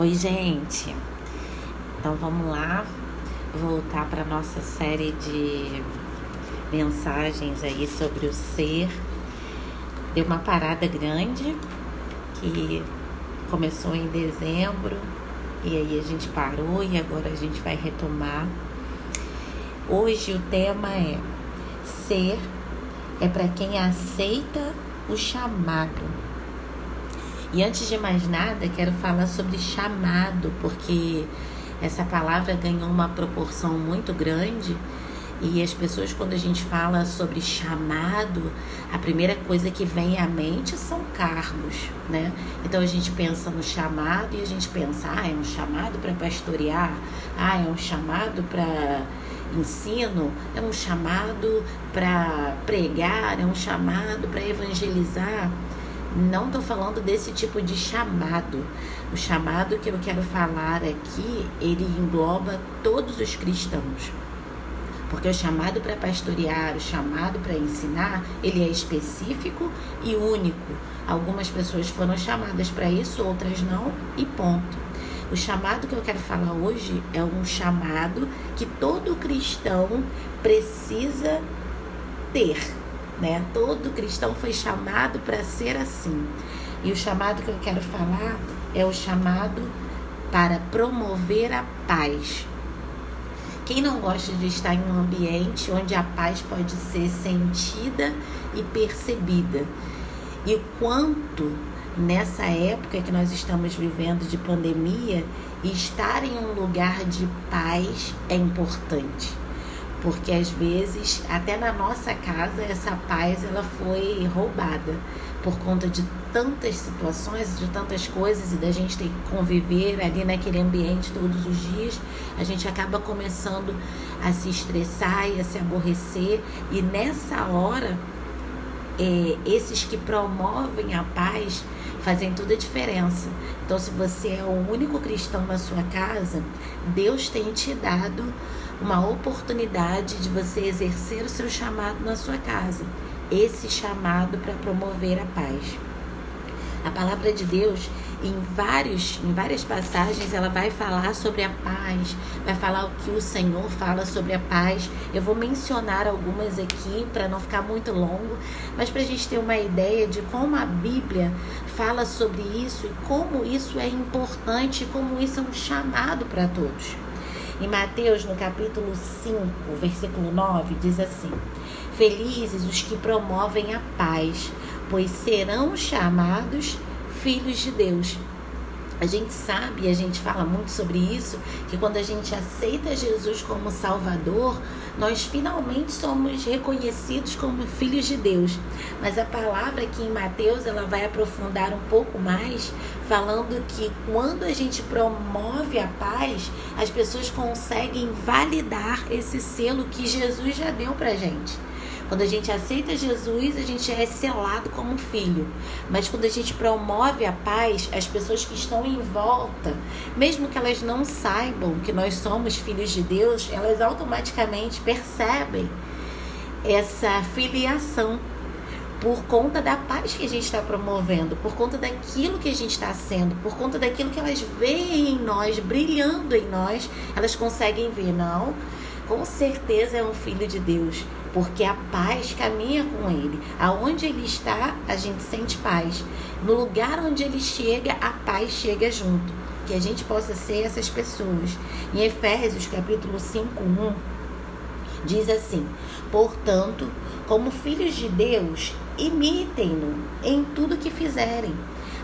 Oi, gente. Então vamos lá voltar para nossa série de mensagens aí sobre o ser. Deu uma parada grande que começou em dezembro e aí a gente parou e agora a gente vai retomar. Hoje o tema é ser é para quem aceita o chamado. E antes de mais nada, quero falar sobre chamado, porque essa palavra ganhou uma proporção muito grande. E as pessoas, quando a gente fala sobre chamado, a primeira coisa que vem à mente são cargos, né? Então a gente pensa no chamado e a gente pensa, ah, é um chamado para pastorear, ah, é um chamado para ensino, é um chamado para pregar, é um chamado para evangelizar. Não estou falando desse tipo de chamado. O chamado que eu quero falar aqui, ele engloba todos os cristãos. Porque o chamado para pastorear, o chamado para ensinar, ele é específico e único. Algumas pessoas foram chamadas para isso, outras não, e ponto. O chamado que eu quero falar hoje é um chamado que todo cristão precisa ter né? Todo cristão foi chamado para ser assim. E o chamado que eu quero falar é o chamado para promover a paz. Quem não gosta de estar em um ambiente onde a paz pode ser sentida e percebida? E o quanto nessa época que nós estamos vivendo de pandemia, estar em um lugar de paz é importante porque às vezes até na nossa casa essa paz ela foi roubada por conta de tantas situações, de tantas coisas e da gente ter que conviver ali naquele ambiente todos os dias, a gente acaba começando a se estressar e a se aborrecer e nessa hora é, esses que promovem a paz fazem toda a diferença. Então, se você é o único cristão na sua casa, Deus tem te dado uma oportunidade de você exercer o seu chamado na sua casa. Esse chamado para promover a paz. A palavra de Deus, em, vários, em várias passagens, ela vai falar sobre a paz, vai falar o que o Senhor fala sobre a paz. Eu vou mencionar algumas aqui para não ficar muito longo, mas para a gente ter uma ideia de como a Bíblia fala sobre isso e como isso é importante, como isso é um chamado para todos. Em Mateus, no capítulo 5, versículo 9, diz assim: Felizes os que promovem a paz, pois serão chamados filhos de Deus. A gente sabe, a gente fala muito sobre isso, que quando a gente aceita Jesus como Salvador, nós finalmente somos reconhecidos como filhos de Deus. Mas a palavra aqui em Mateus, ela vai aprofundar um pouco mais, falando que quando a gente promove a paz, as pessoas conseguem validar esse selo que Jesus já deu pra gente. Quando a gente aceita Jesus, a gente é selado como filho. Mas quando a gente promove a paz, as pessoas que estão em volta, mesmo que elas não saibam que nós somos filhos de Deus, elas automaticamente percebem essa filiação por conta da paz que a gente está promovendo, por conta daquilo que a gente está sendo, por conta daquilo que elas veem em nós, brilhando em nós, elas conseguem ver, não, com certeza é um filho de Deus porque a paz caminha com ele. Aonde ele está, a gente sente paz. No lugar onde ele chega, a paz chega junto. Que a gente possa ser essas pessoas. Em Efésios, capítulo 5, 1, diz assim: Portanto, como filhos de Deus, imitem-no em tudo que fizerem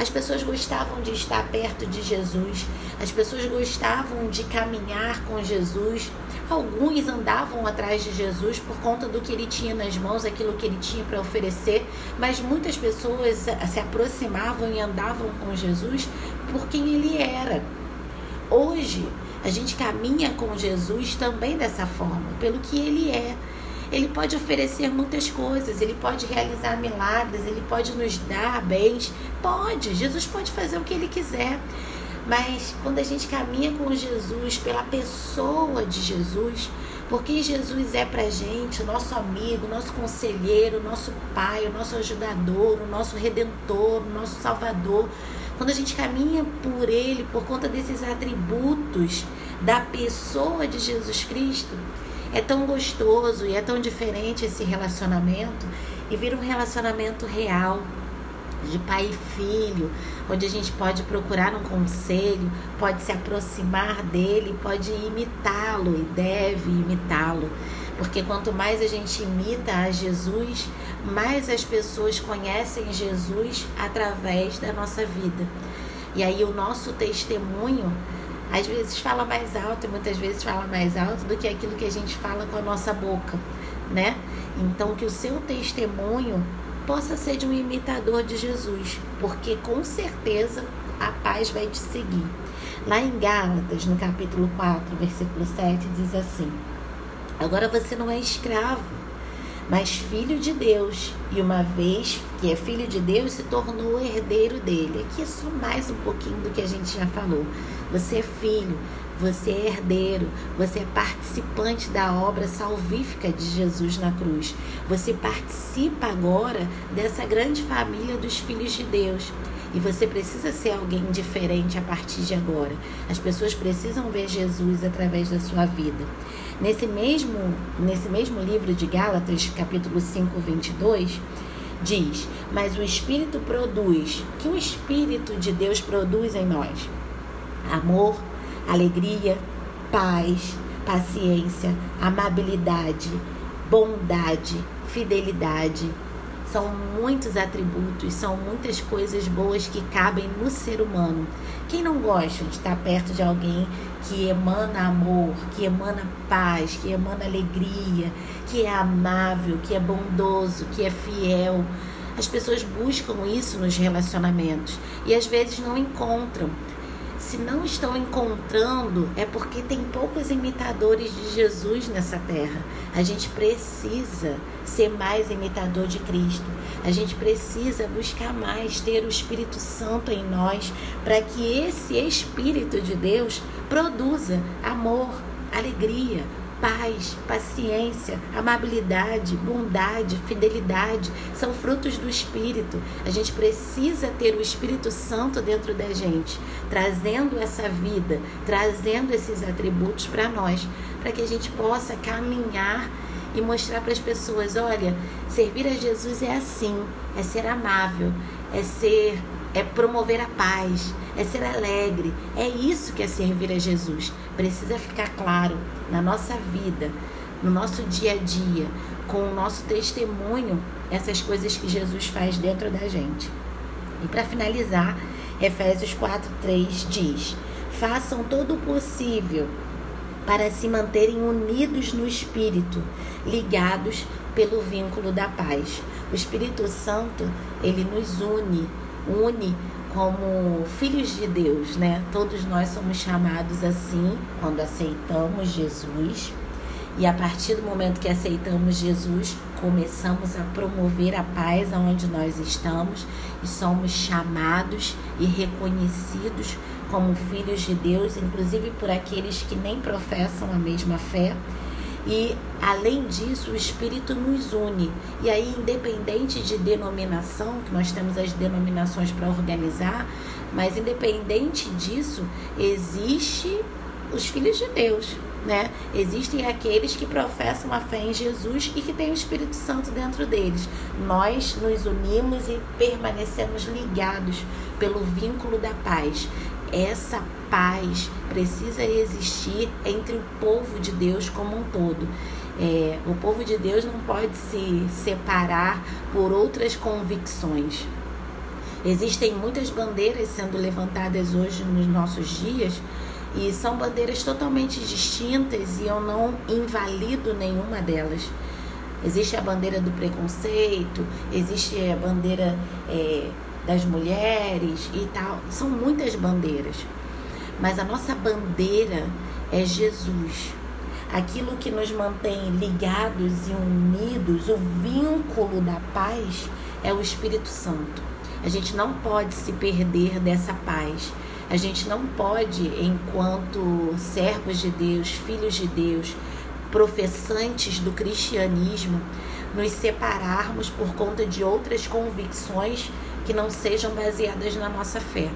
as pessoas gostavam de estar perto de Jesus, as pessoas gostavam de caminhar com Jesus. Alguns andavam atrás de Jesus por conta do que ele tinha nas mãos, aquilo que ele tinha para oferecer, mas muitas pessoas se aproximavam e andavam com Jesus por quem ele era. Hoje, a gente caminha com Jesus também dessa forma, pelo que ele é. Ele pode oferecer muitas coisas, ele pode realizar milagres, ele pode nos dar bens. Pode, Jesus pode fazer o que ele quiser. Mas quando a gente caminha com Jesus, pela pessoa de Jesus, Porque Jesus é pra gente, nosso amigo, nosso conselheiro, nosso pai, o nosso ajudador, o nosso redentor, o nosso salvador. Quando a gente caminha por ele, por conta desses atributos da pessoa de Jesus Cristo, é tão gostoso e é tão diferente esse relacionamento e vira um relacionamento real de pai e filho, onde a gente pode procurar um conselho, pode se aproximar dele, pode imitá-lo e deve imitá-lo. Porque quanto mais a gente imita a Jesus, mais as pessoas conhecem Jesus através da nossa vida. E aí o nosso testemunho às vezes fala mais alto e muitas vezes fala mais alto do que aquilo que a gente fala com a nossa boca, né? Então que o seu testemunho possa ser de um imitador de Jesus, porque com certeza a paz vai te seguir. Lá em Gálatas, no capítulo 4, versículo 7, diz assim: Agora você não é escravo, mas filho de Deus, e uma vez que é filho de Deus, se tornou herdeiro dele. Aqui é só mais um pouquinho do que a gente já falou. Você é filho, você é herdeiro, você é participante da obra salvífica de Jesus na cruz. Você participa agora dessa grande família dos filhos de Deus. E você precisa ser alguém diferente a partir de agora. As pessoas precisam ver Jesus através da sua vida. Nesse mesmo, nesse mesmo livro de Gálatas, capítulo 5, 22, diz: Mas o Espírito produz, que o Espírito de Deus produz em nós? Amor, alegria, paz, paciência, amabilidade, bondade, fidelidade. São muitos atributos, são muitas coisas boas que cabem no ser humano. Quem não gosta de estar perto de alguém que emana amor, que emana paz, que emana alegria, que é amável, que é bondoso, que é fiel? As pessoas buscam isso nos relacionamentos e às vezes não encontram se não estão encontrando, é porque tem poucos imitadores de Jesus nessa terra. A gente precisa ser mais imitador de Cristo. A gente precisa buscar mais ter o Espírito Santo em nós, para que esse Espírito de Deus produza amor, alegria, paz, paciência, amabilidade, bondade, fidelidade são frutos do Espírito. A gente precisa ter o Espírito Santo dentro da gente, trazendo essa vida, trazendo esses atributos para nós, para que a gente possa caminhar e mostrar para as pessoas: olha, servir a Jesus é assim, é ser amável, é ser é promover a paz, é ser alegre. É isso que é servir a Jesus. Precisa ficar claro na nossa vida, no nosso dia a dia, com o nosso testemunho, essas coisas que Jesus faz dentro da gente. E para finalizar, Efésios 4:3 diz: "Façam todo o possível para se manterem unidos no espírito, ligados pelo vínculo da paz. O Espírito Santo, ele nos une une como filhos de Deus, né? Todos nós somos chamados assim quando aceitamos Jesus. E a partir do momento que aceitamos Jesus, começamos a promover a paz aonde nós estamos e somos chamados e reconhecidos como filhos de Deus, inclusive por aqueles que nem professam a mesma fé. E além disso, o Espírito nos une. E aí, independente de denominação, que nós temos as denominações para organizar, mas independente disso, existe os filhos de Deus, né? Existem aqueles que professam a fé em Jesus e que têm o Espírito Santo dentro deles. Nós nos unimos e permanecemos ligados pelo vínculo da paz essa paz precisa existir entre o povo de Deus como um todo. É, o povo de Deus não pode se separar por outras convicções. Existem muitas bandeiras sendo levantadas hoje nos nossos dias e são bandeiras totalmente distintas e eu não invalido nenhuma delas. Existe a bandeira do preconceito, existe a bandeira é, das mulheres e tal. São muitas bandeiras. Mas a nossa bandeira é Jesus. Aquilo que nos mantém ligados e unidos, o vínculo da paz é o Espírito Santo. A gente não pode se perder dessa paz. A gente não pode, enquanto servos de Deus, filhos de Deus, professantes do cristianismo, nos separarmos por conta de outras convicções que não sejam baseadas na nossa fé.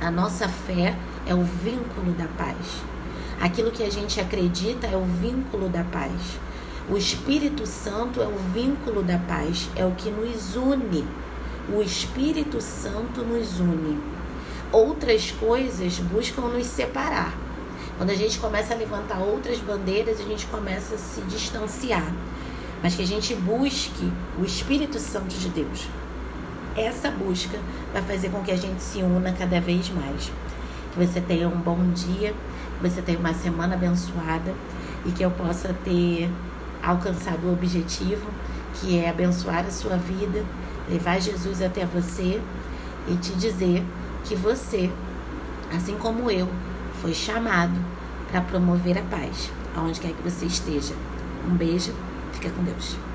A nossa fé é o vínculo da paz. Aquilo que a gente acredita é o vínculo da paz. O Espírito Santo é o vínculo da paz, é o que nos une. O Espírito Santo nos une. Outras coisas buscam nos separar. Quando a gente começa a levantar outras bandeiras, a gente começa a se distanciar. Mas que a gente busque o Espírito Santo de Deus. Essa busca vai fazer com que a gente se una cada vez mais. Que você tenha um bom dia, que você tenha uma semana abençoada e que eu possa ter alcançado o objetivo, que é abençoar a sua vida, levar Jesus até você e te dizer que você, assim como eu, foi chamado para promover a paz, aonde quer que você esteja. Um beijo, fica com Deus.